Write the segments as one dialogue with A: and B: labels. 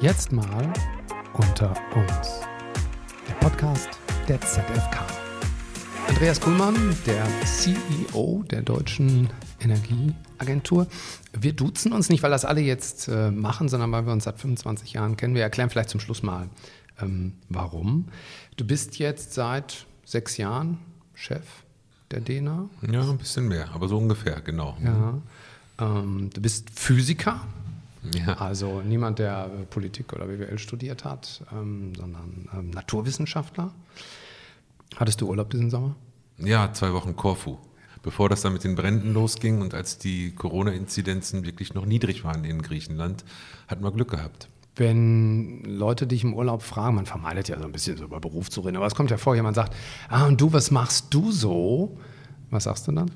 A: Jetzt mal unter uns. Der Podcast der ZFK. Andreas Kuhlmann, der CEO der Deutschen Energieagentur. Wir duzen uns nicht, weil das alle jetzt äh, machen, sondern weil wir uns seit 25 Jahren kennen. Wir erklären vielleicht zum Schluss mal, ähm, warum. Du bist jetzt seit sechs Jahren Chef der DENA.
B: Ja, ein bisschen mehr, aber so ungefähr, genau.
A: Ja. Ähm, du bist Physiker.
B: Ja.
A: Also niemand, der Politik oder BWL studiert hat, ähm, sondern ähm, Naturwissenschaftler. Hattest du Urlaub diesen Sommer?
B: Ja, zwei Wochen Korfu. Bevor das dann mit den Bränden losging und als die Corona-Inzidenzen wirklich noch niedrig waren in Griechenland, hatten wir Glück gehabt.
A: Wenn Leute dich im Urlaub fragen, man vermeidet ja so ein bisschen so über Beruf zu reden, aber es kommt ja vor, jemand sagt, ah, und du, was machst du so? Was sagst du dann?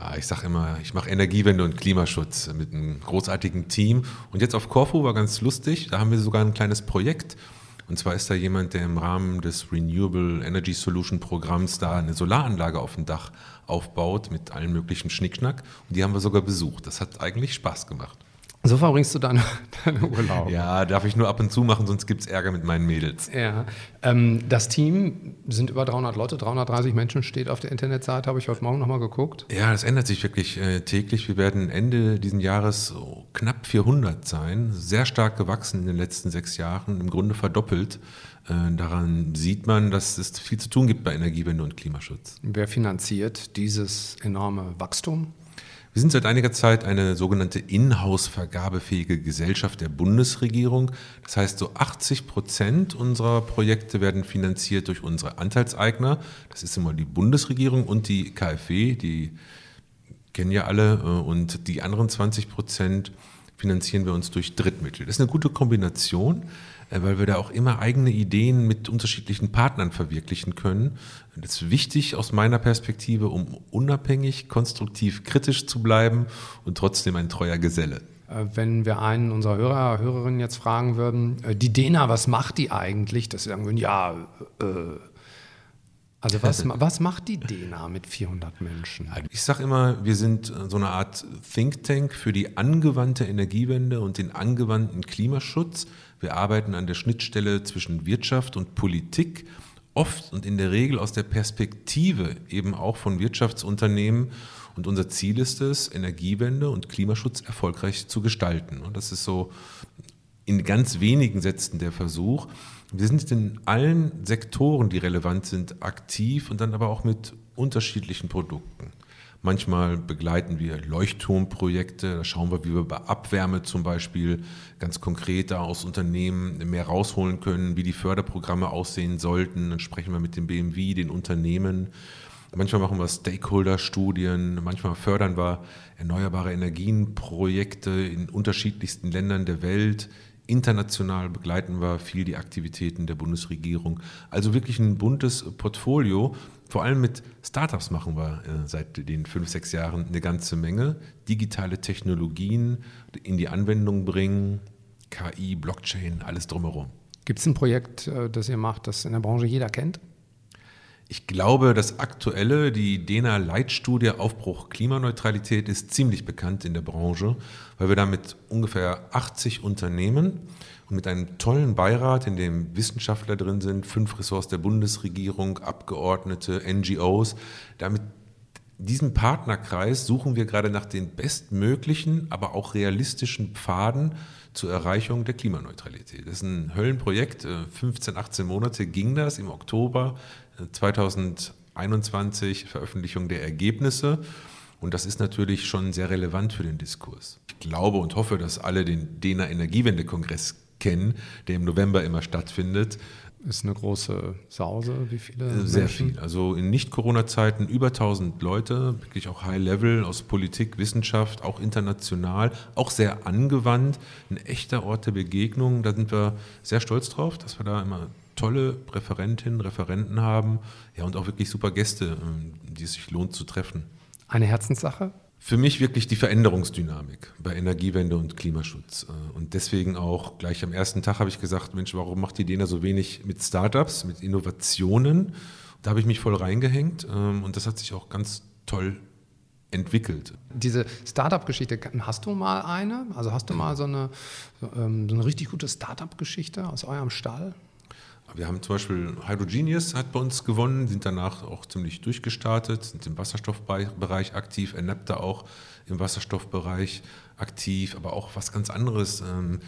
B: Ja, ich sage immer, ich mache Energiewende und Klimaschutz mit einem großartigen Team. Und jetzt auf Corfu war ganz lustig, da haben wir sogar ein kleines Projekt. Und zwar ist da jemand, der im Rahmen des Renewable Energy Solution Programms da eine Solaranlage auf dem Dach aufbaut mit allen möglichen Schnickschnack. Und die haben wir sogar besucht. Das hat eigentlich Spaß gemacht.
A: So verbringst du deine, deine Urlaub.
B: Ja, darf ich nur ab und zu machen, sonst gibt es Ärger mit meinen Mädels.
A: Ja. Ähm, das Team sind über 300 Leute, 330 Menschen steht auf der Internetseite, habe ich heute Morgen nochmal geguckt.
B: Ja, das ändert sich wirklich äh, täglich. Wir werden Ende dieses Jahres so knapp 400 sein, sehr stark gewachsen in den letzten sechs Jahren, im Grunde verdoppelt. Äh, daran sieht man, dass es viel zu tun gibt bei Energiewende und Klimaschutz.
A: Wer finanziert dieses enorme Wachstum?
B: Wir sind seit einiger Zeit eine sogenannte Inhouse-vergabefähige Gesellschaft der Bundesregierung. Das heißt, so 80 Prozent unserer Projekte werden finanziert durch unsere Anteilseigner. Das ist immer die Bundesregierung und die KfW, die kennen ja alle. Äh, und die anderen 20 Prozent finanzieren wir uns durch Drittmittel. Das ist eine gute Kombination. Äh, weil wir da auch immer eigene Ideen mit unterschiedlichen Partnern verwirklichen können. Das ist wichtig aus meiner Perspektive, um unabhängig, konstruktiv, kritisch zu bleiben und trotzdem ein treuer Geselle.
A: Äh, wenn wir einen unserer Hörer, Hörerinnen jetzt fragen würden, äh, die Dena, was macht die eigentlich? Dass sie sagen würden, ja, äh, also was, was macht die DENA mit 400 Menschen?
B: Ich sage immer, wir sind so eine Art Think Tank für die angewandte Energiewende und den angewandten Klimaschutz. Wir arbeiten an der Schnittstelle zwischen Wirtschaft und Politik, oft und in der Regel aus der Perspektive eben auch von Wirtschaftsunternehmen. Und unser Ziel ist es, Energiewende und Klimaschutz erfolgreich zu gestalten. Und das ist so in ganz wenigen Sätzen der Versuch. Wir sind in allen Sektoren, die relevant sind, aktiv und dann aber auch mit unterschiedlichen Produkten. Manchmal begleiten wir Leuchtturmprojekte, da schauen wir, wie wir bei Abwärme zum Beispiel ganz konkret da aus Unternehmen mehr rausholen können, wie die Förderprogramme aussehen sollten. Dann sprechen wir mit dem BMW, den Unternehmen. Manchmal machen wir Stakeholder-Studien, manchmal fördern wir erneuerbare Energienprojekte in unterschiedlichsten Ländern der Welt. International begleiten wir viel die Aktivitäten der Bundesregierung. Also wirklich ein buntes Portfolio. Vor allem mit Startups machen wir äh, seit den fünf, sechs Jahren eine ganze Menge. Digitale Technologien in die Anwendung bringen, KI, Blockchain, alles drumherum.
A: Gibt es ein Projekt, äh, das ihr macht, das in der Branche jeder kennt?
B: Ich glaube, das aktuelle, die DENA Leitstudie Aufbruch Klimaneutralität ist ziemlich bekannt in der Branche, weil wir da mit ungefähr 80 Unternehmen und mit einem tollen Beirat, in dem Wissenschaftler drin sind, fünf Ressorts der Bundesregierung, Abgeordnete, NGOs, damit diesem Partnerkreis suchen wir gerade nach den bestmöglichen, aber auch realistischen Pfaden zur Erreichung der Klimaneutralität. Das ist ein Höllenprojekt. 15, äh, 18 Monate ging das. Im Oktober 2021 äh, Veröffentlichung der Ergebnisse. Und das ist natürlich schon sehr relevant für den Diskurs. Ich glaube und hoffe, dass alle den DENA Energiewende-Kongress kennen, der im November immer stattfindet.
A: Ist eine große Sause, wie viele?
B: Sehr Menschen? viel. Also in Nicht-Corona-Zeiten über 1000 Leute, wirklich auch High-Level aus Politik, Wissenschaft, auch international, auch sehr angewandt. Ein echter Ort der Begegnung. Da sind wir sehr stolz drauf, dass wir da immer tolle Referentinnen, Referenten haben. Ja, und auch wirklich super Gäste, ähm, die es sich lohnt zu treffen.
A: Eine Herzenssache?
B: Für mich wirklich die Veränderungsdynamik bei Energiewende und Klimaschutz. Äh, und deswegen auch gleich am ersten Tag habe ich gesagt, Mensch, warum macht die DENA so wenig mit Startups, mit Innovationen? Da habe ich mich voll reingehängt ähm, und das hat sich auch ganz toll entwickelt.
A: Diese Startup-Geschichte, hast du mal eine? Also hast du mal so eine, ähm, so eine richtig gute Startup-Geschichte aus eurem Stall?
B: Wir haben zum Beispiel Hydrogenius hat bei uns gewonnen, sind danach auch ziemlich durchgestartet, sind im Wasserstoffbereich aktiv, Enapta auch im Wasserstoffbereich aktiv, aber auch was ganz anderes. Ähm,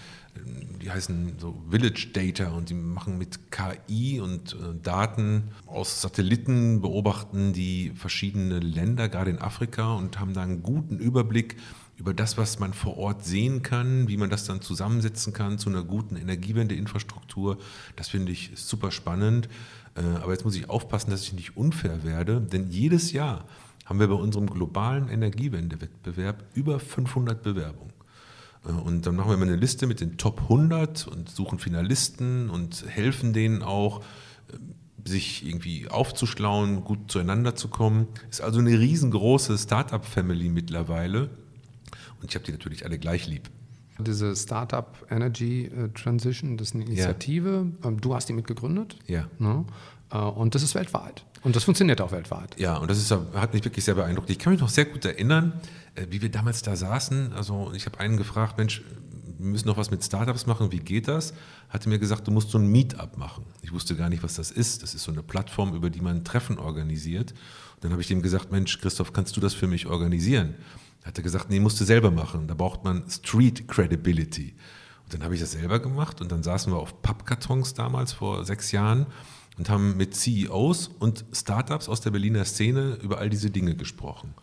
B: die heißen so Village Data und die machen mit KI und äh, Daten aus Satelliten, beobachten die verschiedene Länder, gerade in Afrika, und haben da einen guten Überblick über das, was man vor Ort sehen kann, wie man das dann zusammensetzen kann zu einer guten Energiewendeinfrastruktur. Das finde ich super spannend. Äh, aber jetzt muss ich aufpassen, dass ich nicht unfair werde, denn jedes Jahr haben wir bei unserem globalen Energiewendewettbewerb über 500 Bewerbungen. Äh, und dann machen wir mal eine Liste mit den Top 100 und suchen Finalisten und helfen denen auch, äh, sich irgendwie aufzuschlauen, gut zueinander zu kommen. Ist also eine riesengroße Startup-Family mittlerweile. Und ich habe die natürlich alle gleich lieb.
A: Diese Startup Energy äh, Transition, das ist eine Initiative. Ja. Ähm, du hast die mitgegründet.
B: Ja.
A: Ne? Äh, und das ist weltweit. Und das funktioniert auch weltweit.
B: Ja, und das ist, hat mich wirklich sehr beeindruckt. Ich kann mich noch sehr gut erinnern, äh, wie wir damals da saßen. Also ich habe einen gefragt, Mensch, wir müssen noch was mit Startups machen, wie geht das? Hatte mir gesagt, du musst so ein Meetup machen. Ich wusste gar nicht, was das ist. Das ist so eine Plattform, über die man ein Treffen organisiert. Und dann habe ich dem gesagt, Mensch, Christoph, kannst du das für mich organisieren? Hat er gesagt, nee, musst du selber machen. Da braucht man Street Credibility. Und dann habe ich das selber gemacht und dann saßen wir auf Pappkartons damals vor sechs Jahren und haben mit CEOs und Startups aus der Berliner Szene über all diese Dinge gesprochen.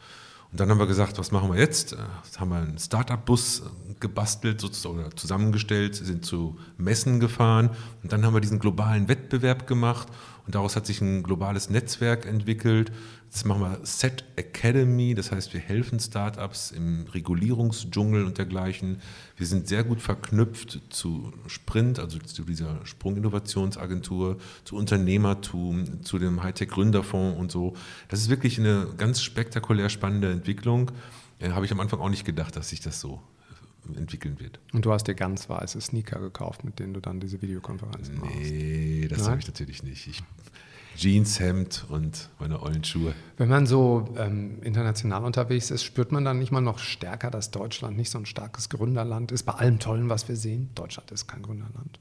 B: Und dann haben wir gesagt, was machen wir jetzt? Jetzt haben wir einen Startup-Bus gebastelt oder zusammengestellt, sind zu Messen gefahren und dann haben wir diesen globalen Wettbewerb gemacht und daraus hat sich ein globales Netzwerk entwickelt. Jetzt machen wir Set Academy, das heißt, wir helfen Startups im Regulierungsdschungel und dergleichen. Wir sind sehr gut verknüpft zu Sprint, also zu dieser Sprunginnovationsagentur, zu Unternehmertum, zu dem Hightech-Gründerfonds und so. Das ist wirklich eine ganz spektakulär spannende Entwicklung. Äh, Habe ich am Anfang auch nicht gedacht, dass sich das so entwickeln wird.
A: Und du hast dir ganz weiße Sneaker gekauft, mit denen du dann diese Videokonferenzen
B: machst? Nee, das habe ich natürlich nicht. Ich, Jeans, Hemd und meine ollen Schuhe.
A: Wenn man so ähm, international unterwegs ist, spürt man dann nicht mal noch stärker, dass Deutschland nicht so ein starkes Gründerland ist, bei allem Tollen, was wir sehen? Deutschland ist kein Gründerland.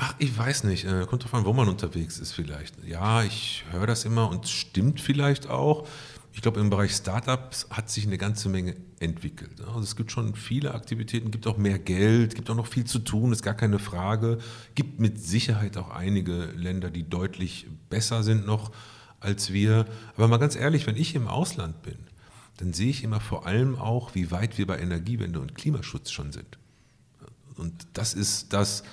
B: Ach, ich weiß nicht. Äh, kommt drauf an, wo man unterwegs ist vielleicht. Ja, ich höre das immer und stimmt vielleicht auch ich glaube, im Bereich Startups hat sich eine ganze Menge entwickelt. Also es gibt schon viele Aktivitäten, gibt auch mehr Geld, gibt auch noch viel zu tun, ist gar keine Frage. Gibt mit Sicherheit auch einige Länder, die deutlich besser sind noch als wir. Aber mal ganz ehrlich, wenn ich im Ausland bin, dann sehe ich immer vor allem auch, wie weit wir bei Energiewende und Klimaschutz schon sind. Und das ist das,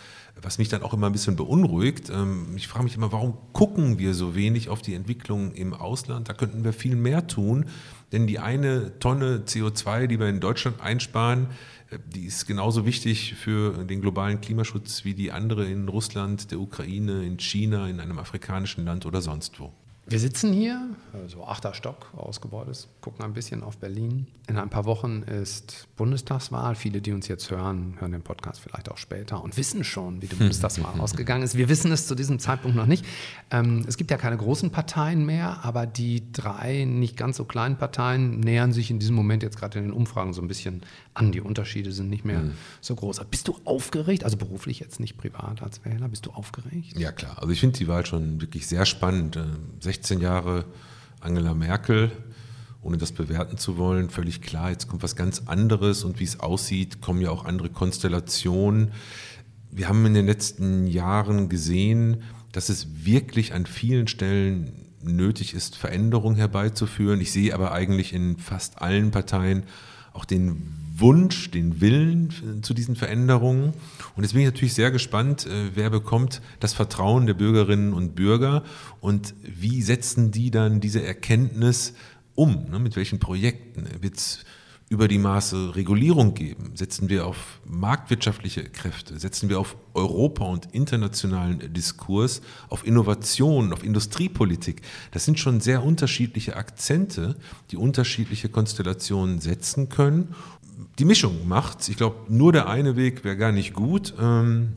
B: was mich dann auch immer ein bisschen beunruhigt. Ähm, ich frage mich immer, warum gucken wir so wenig auf die Entwicklung im Ausland? Da könnten wir viel mehr tun, denn die eine Tonne CO2, die wir in Deutschland einsparen, äh, die ist genauso wichtig für den globalen Klimaschutz wie die andere in Russland, der Ukraine, in China, in einem afrikanischen Land oder sonst wo.
A: Wir sitzen hier, so achter Stock aus Gebäudes, gucken ein bisschen auf Berlin. In ein paar Wochen ist Bundestagswahl. Viele, die uns jetzt hören, hören den Podcast vielleicht auch später und wissen schon, wie die Bundestagswahl ausgegangen ist. Wir wissen es zu diesem Zeitpunkt noch nicht. Ähm, es gibt ja keine großen Parteien mehr, aber die drei nicht ganz so kleinen Parteien nähern sich in diesem Moment jetzt gerade in den Umfragen so ein bisschen an. Die Unterschiede sind nicht mehr mhm. so groß. Bist du aufgeregt? Also beruflich jetzt nicht privat als Wähler. Bist du aufgeregt?
B: Ja, klar. Also ich finde die Wahl schon wirklich sehr spannend. 16 Jahre Angela Merkel, ohne das bewerten zu wollen, völlig klar, jetzt kommt was ganz anderes und wie es aussieht, kommen ja auch andere Konstellationen. Wir haben in den letzten Jahren gesehen, dass es wirklich an vielen Stellen nötig ist, Veränderungen herbeizuführen. Ich sehe aber eigentlich in fast allen Parteien auch den Wunsch, den Willen zu diesen Veränderungen. Und jetzt bin ich natürlich sehr gespannt, äh, wer bekommt das Vertrauen der Bürgerinnen und Bürger und wie setzen die dann diese Erkenntnis um? Ne? Mit welchen Projekten? Wird es über die Maße Regulierung geben? Setzen wir auf marktwirtschaftliche Kräfte? Setzen wir auf Europa und internationalen Diskurs, auf Innovation, auf Industriepolitik? Das sind schon sehr unterschiedliche Akzente, die unterschiedliche Konstellationen setzen können die Mischung macht. Ich glaube, nur der eine Weg wäre gar nicht gut. Ähm,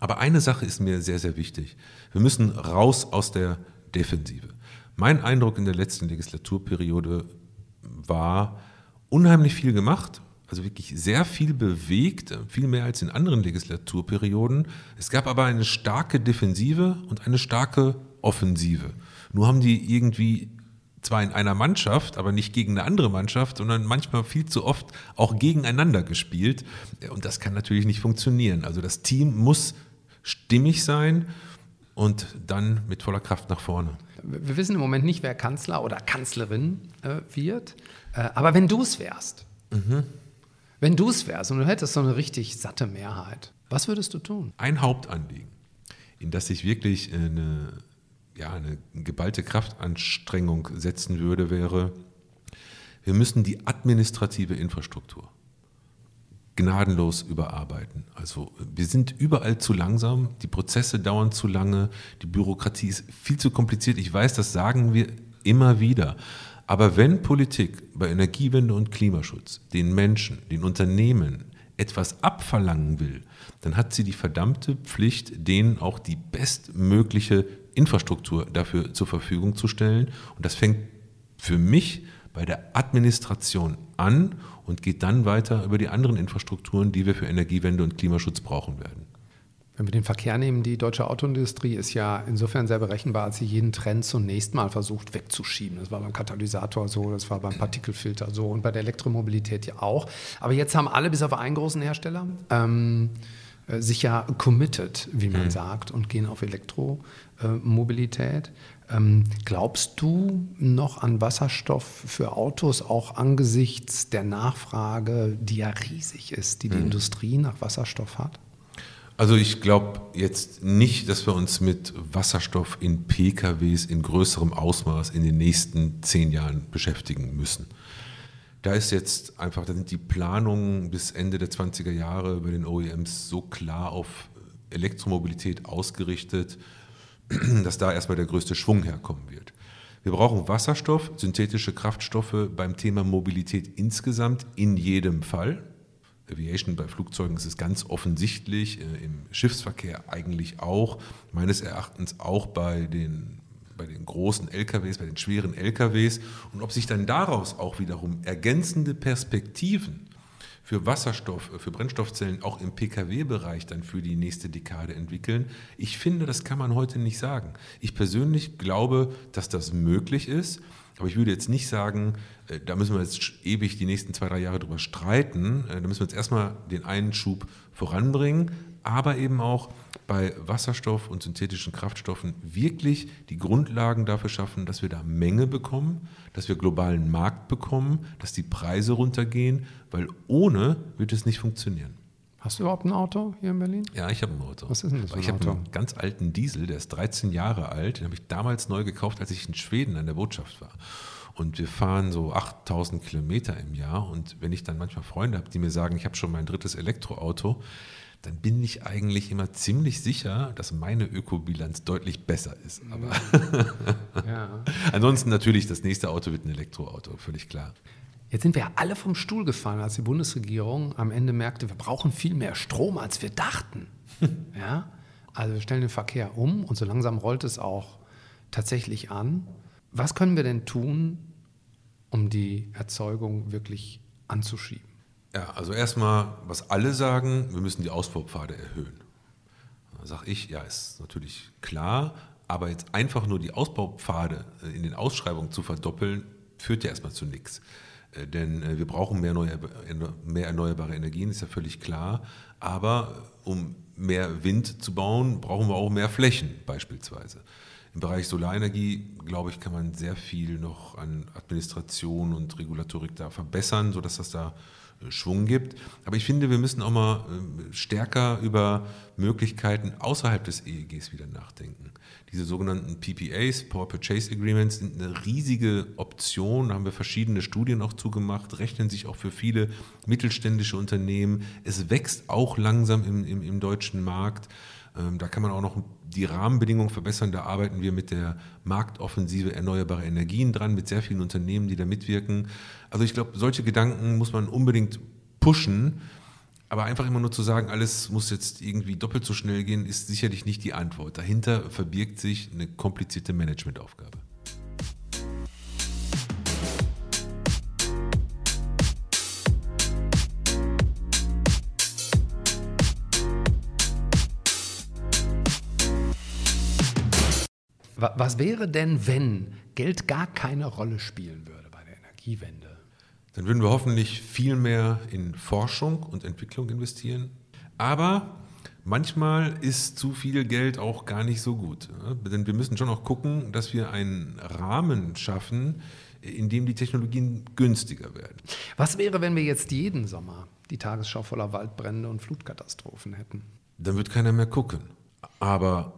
B: aber eine Sache ist mir sehr, sehr wichtig. Wir müssen raus aus der Defensive. Mein Eindruck in der letzten Legislaturperiode war unheimlich viel gemacht, also wirklich sehr viel bewegt, viel mehr als in anderen Legislaturperioden. Es gab aber eine starke Defensive und eine starke Offensive. Nur haben die irgendwie zwar in einer Mannschaft, aber nicht gegen eine andere Mannschaft, sondern manchmal viel zu oft auch gegeneinander gespielt. Und das kann natürlich nicht funktionieren. Also das Team muss stimmig sein und dann mit voller Kraft nach vorne.
A: Wir wissen im Moment nicht, wer Kanzler oder Kanzlerin äh, wird. Äh, aber wenn du es wärst, mhm. wenn du es wärst und du hättest so eine richtig satte Mehrheit, was würdest du tun?
B: Ein Hauptanliegen, in das ich wirklich eine, ja, eine geballte Kraftanstrengung setzen würde, wäre, wir müssen die administrative Infrastruktur gnadenlos überarbeiten. Also wir sind überall zu langsam, die Prozesse dauern zu lange, die Bürokratie ist viel zu kompliziert. Ich weiß, das sagen wir immer wieder. Aber wenn Politik bei Energiewende und Klimaschutz den Menschen, den Unternehmen etwas abverlangen will, dann hat sie die verdammte Pflicht, denen auch die bestmögliche Infrastruktur dafür zur Verfügung zu stellen. Und das fängt für mich bei der Administration an und geht dann weiter über die anderen Infrastrukturen, die wir für Energiewende und Klimaschutz brauchen werden.
A: Wenn wir den Verkehr nehmen, die deutsche Autoindustrie ist ja insofern sehr berechenbar, als sie jeden Trend zunächst mal versucht wegzuschieben. Das war beim Katalysator so, das war beim Partikelfilter so und bei der Elektromobilität ja auch. Aber jetzt haben alle, bis auf einen großen Hersteller, ähm, äh, sich ja committed, wie man mhm. sagt, und gehen auf Elektromobilität. Ähm, glaubst du noch an Wasserstoff für Autos, auch angesichts der Nachfrage, die ja riesig ist, die die mhm. Industrie nach Wasserstoff hat?
B: Also ich glaube jetzt nicht, dass wir uns mit Wasserstoff in PKWs in größerem Ausmaß in den nächsten zehn Jahren beschäftigen müssen. Da ist jetzt einfach, da sind die Planungen bis Ende der 20er Jahre bei den OEMs so klar auf Elektromobilität ausgerichtet, dass da erstmal der größte Schwung herkommen wird. Wir brauchen Wasserstoff, synthetische Kraftstoffe beim Thema Mobilität insgesamt in jedem Fall. Aviation bei Flugzeugen ist es ganz offensichtlich, äh, im Schiffsverkehr eigentlich auch, meines Erachtens auch bei den, bei den großen LKWs, bei den schweren LKWs. Und ob sich dann daraus auch wiederum ergänzende Perspektiven für Wasserstoff, für Brennstoffzellen auch im Pkw-Bereich dann für die nächste Dekade entwickeln. Ich finde, das kann man heute nicht sagen. Ich persönlich glaube, dass das möglich ist. Aber ich würde jetzt nicht sagen, äh, da müssen wir jetzt ewig die nächsten zwei, drei Jahre drüber streiten. Äh, da müssen wir jetzt erstmal den einen Schub voranbringen, aber eben auch bei Wasserstoff und synthetischen Kraftstoffen wirklich die Grundlagen dafür schaffen, dass wir da Menge bekommen, dass wir globalen Markt bekommen, dass die Preise runtergehen, weil ohne wird es nicht funktionieren.
A: Hast du überhaupt ein Auto hier in Berlin?
B: Ja, ich habe ein Auto.
A: Was ist denn das
B: für ein Ich habe einen ganz alten Diesel, der ist 13 Jahre alt. Den habe ich damals neu gekauft, als ich in Schweden an der Botschaft war. Und wir fahren so 8000 Kilometer im Jahr. Und wenn ich dann manchmal Freunde habe, die mir sagen, ich habe schon mein drittes Elektroauto, dann bin ich eigentlich immer ziemlich sicher, dass meine Ökobilanz deutlich besser ist. Aber ja. ansonsten natürlich, das nächste Auto wird ein Elektroauto, völlig klar.
A: Jetzt sind wir ja alle vom Stuhl gefallen, als die Bundesregierung am Ende merkte, wir brauchen viel mehr Strom, als wir dachten. ja? Also wir stellen den Verkehr um und so langsam rollt es auch tatsächlich an. Was können wir denn tun, um die Erzeugung wirklich anzuschieben?
B: Ja, also erstmal, was alle sagen, wir müssen die Ausbaupfade erhöhen. Da sage ich, ja, ist natürlich klar, aber jetzt einfach nur die Ausbaupfade äh, in den Ausschreibungen zu verdoppeln, führt ja erstmal zu nichts. Äh, denn äh, wir brauchen mehr, mehr erneuerbare Energien, ist ja völlig klar. Aber um mehr Wind zu bauen, brauchen wir auch mehr Flächen beispielsweise. Im Bereich Solarenergie, glaube ich, kann man sehr viel noch an Administration und Regulatorik da verbessern, sodass das da Schwung gibt. Aber ich finde, wir müssen auch mal äh, stärker über Möglichkeiten außerhalb des EEGs wieder nachdenken. Diese sogenannten PPAs, Power Purchase Agreements, sind eine riesige Option. Da haben wir verschiedene Studien auch zugemacht, rechnen sich auch für viele mittelständische Unternehmen. Es wächst auch langsam im, im, im deutschen Markt. Ähm, da kann man auch noch die Rahmenbedingungen verbessern. Da arbeiten wir mit der Marktoffensive erneuerbare Energien dran, mit sehr vielen Unternehmen, die da mitwirken. Also ich glaube, solche Gedanken muss man unbedingt pushen. Aber einfach immer nur zu sagen, alles muss jetzt irgendwie doppelt so schnell gehen, ist sicherlich nicht die Antwort. Dahinter verbirgt sich eine komplizierte Managementaufgabe.
A: Was wäre denn, wenn Geld gar keine Rolle spielen würde bei der Energiewende?
B: Dann würden wir hoffentlich viel mehr in Forschung und Entwicklung investieren. Aber manchmal ist zu viel Geld auch gar nicht so gut. Denn wir müssen schon auch gucken, dass wir einen Rahmen schaffen, in dem die Technologien günstiger werden.
A: Was wäre, wenn wir jetzt jeden Sommer die Tagesschau voller Waldbrände und Flutkatastrophen hätten?
B: Dann wird keiner mehr gucken. Aber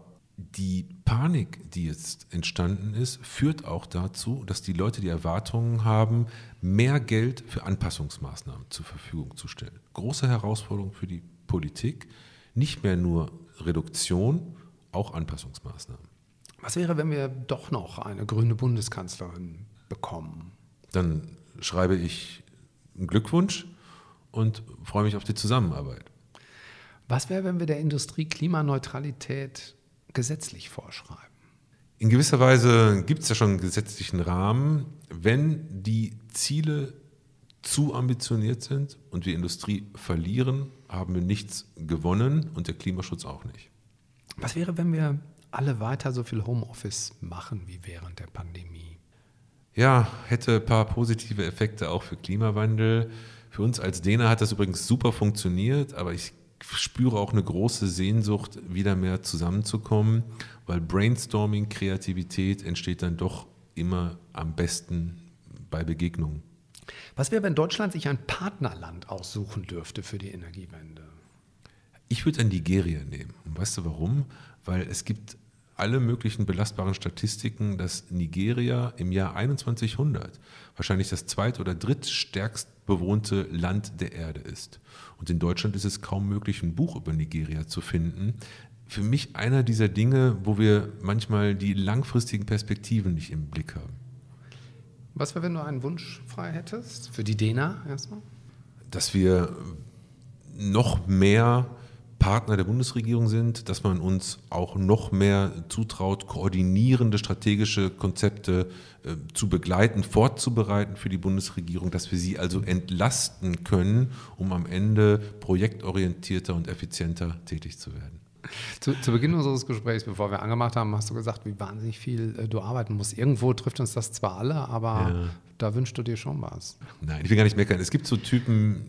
B: die Panik, die jetzt entstanden ist, führt auch dazu, dass die Leute die Erwartungen haben, mehr Geld für Anpassungsmaßnahmen zur Verfügung zu stellen. Große Herausforderung für die Politik, nicht mehr nur Reduktion, auch Anpassungsmaßnahmen.
A: Was wäre, wenn wir doch noch eine grüne Bundeskanzlerin bekommen?
B: Dann schreibe ich einen Glückwunsch und freue mich auf die Zusammenarbeit.
A: Was wäre, wenn wir der Industrie Klimaneutralität gesetzlich vorschreiben?
B: In gewisser Weise gibt es ja schon einen gesetzlichen Rahmen. Wenn die Ziele zu ambitioniert sind und wir Industrie verlieren, haben wir nichts gewonnen und der Klimaschutz auch nicht.
A: Was wäre, wenn wir alle weiter so viel Homeoffice machen wie während der Pandemie?
B: Ja, hätte ein paar positive Effekte auch für Klimawandel. Für uns als Däner hat das übrigens super funktioniert, aber ich spüre auch eine große Sehnsucht, wieder mehr zusammenzukommen, weil Brainstorming, Kreativität entsteht dann doch immer am besten bei Begegnungen.
A: Was wäre, wenn Deutschland sich ein Partnerland aussuchen dürfte für die Energiewende?
B: Ich würde ein Nigeria nehmen. Und weißt du warum? Weil es gibt alle möglichen belastbaren Statistiken, dass Nigeria im Jahr 2100 wahrscheinlich das zweit- oder drittstärkst bewohnte Land der Erde ist. Und in Deutschland ist es kaum möglich, ein Buch über Nigeria zu finden. Für mich einer dieser Dinge, wo wir manchmal die langfristigen Perspektiven nicht im Blick haben.
A: Was wäre, wenn du einen Wunsch frei hättest? Für die DENA erstmal?
B: Dass wir noch mehr Partner der Bundesregierung sind, dass man uns auch noch mehr zutraut, koordinierende strategische Konzepte äh, zu begleiten, fortzubereiten für die Bundesregierung, dass wir sie also entlasten können, um am Ende projektorientierter und effizienter tätig zu werden.
A: Zu, zu, Beginn unseres Gesprächs, bevor wir angemacht haben, hast du gesagt, wie wahnsinnig viel äh, du arbeiten musst. Irgendwo trifft uns das zwar alle, aber ja. da wünschst du dir schon was.
B: Nein, ich will gar nicht meckern. Es gibt so Typen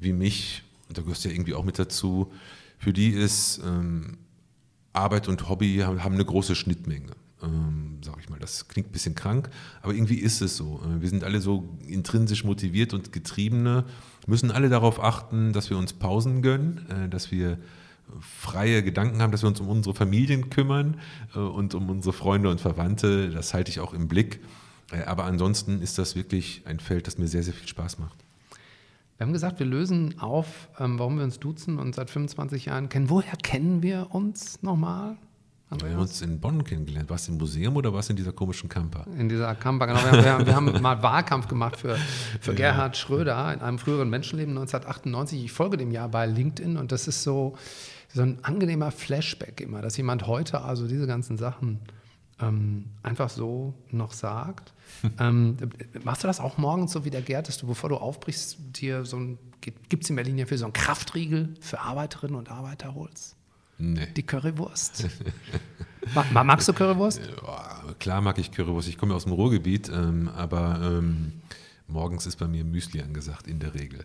B: wie mich, da gehörst du ja irgendwie auch mit dazu, für die ist ähm, Arbeit und Hobby haben, haben eine große Schnittmenge. Ähm, sag ich mal, das klingt ein bisschen krank, aber irgendwie ist es so. Äh, wir sind alle so intrinsisch motiviert und Getriebene, müssen alle darauf achten, dass wir uns Pausen gönnen, äh, dass wir freie Gedanken haben, dass wir uns um unsere Familien kümmern äh, und um unsere Freunde und Verwandte. Das halte ich auch im Blick. Äh, aber ansonsten ist das wirklich ein Feld, das mir sehr, sehr viel Spaß macht.
A: Wir haben gesagt, wir lösen auf, ähm, warum wir uns duzen und seit 25 Jahren kennen. Woher kennen wir uns nochmal?
B: Andreas? Wir haben uns in Bonn kennengelernt. Warst du im Museum oder warst du in dieser komischen Camper?
A: In dieser Camper, genau. Wir haben, wir haben mal Wahlkampf gemacht für, für Gerhard Schröder in einem früheren Menschenleben 1998. Ich folge dem Jahr bei LinkedIn und das ist so, so ein angenehmer Flashback immer, dass jemand heute also diese ganzen Sachen ähm, einfach so noch sagt. ähm, machst du das auch morgens so wie der Gerd, dass du, bevor du aufbrichst, dir so ein, gibt es in Berlin ja für so einen Kraftriegel für Arbeiterinnen und Arbeiter holst?
B: Nee.
A: Die Currywurst. Magst du Currywurst?
B: Ja, klar mag ich Currywurst. Ich komme aus dem Ruhrgebiet, ähm, aber ähm, morgens ist bei mir Müsli angesagt, in der Regel.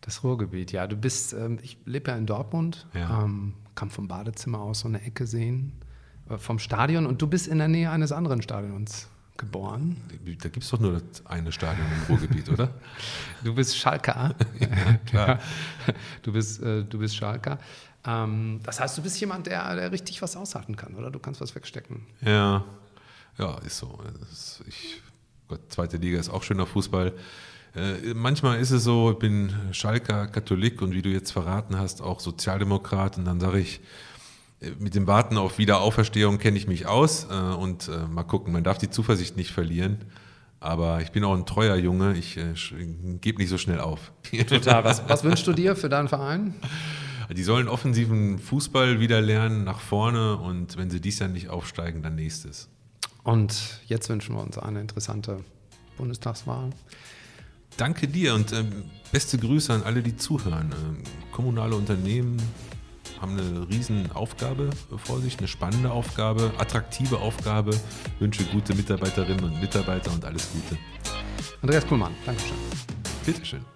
A: Das Ruhrgebiet, ja. Du bist, ähm, ich lebe ja in Dortmund, ja. Ähm, kann vom Badezimmer aus so eine Ecke sehen. Äh, vom Stadion und du bist in der Nähe eines anderen Stadions geboren.
B: Da gibt es doch nur das eine Stadion im Ruhrgebiet, oder?
A: Du bist Schalker. ja, klar. Du bist, äh, du bist Schalker. Ähm, das heißt, du bist jemand, der, der richtig was aushalten kann, oder? Du kannst was wegstecken.
B: Ja, ja, ist so. Ich, Gott, zweite Liga ist auch schöner Fußball. Äh, manchmal ist es so, ich bin Schalker, Katholik und wie du jetzt verraten hast, auch Sozialdemokrat. Und dann sage ich, mit dem Warten auf Wiederauferstehung kenne ich mich aus äh, und äh, mal gucken, man darf die Zuversicht nicht verlieren. Aber ich bin auch ein treuer Junge, ich äh, gebe nicht so schnell auf.
A: Total. Was, was wünschst du dir für deinen Verein?
B: Die sollen offensiven Fußball wieder lernen, nach vorne und wenn sie dies Jahr nicht aufsteigen, dann nächstes.
A: Und jetzt wünschen wir uns eine interessante Bundestagswahl.
B: Danke dir und ähm, beste Grüße an alle, die zuhören. Ähm, kommunale Unternehmen, haben eine riesen Aufgabe vor sich, eine spannende Aufgabe, attraktive Aufgabe. Ich wünsche gute Mitarbeiterinnen und Mitarbeiter und alles Gute.
A: Andreas Kuhlmann, Dankeschön.
B: Bitteschön.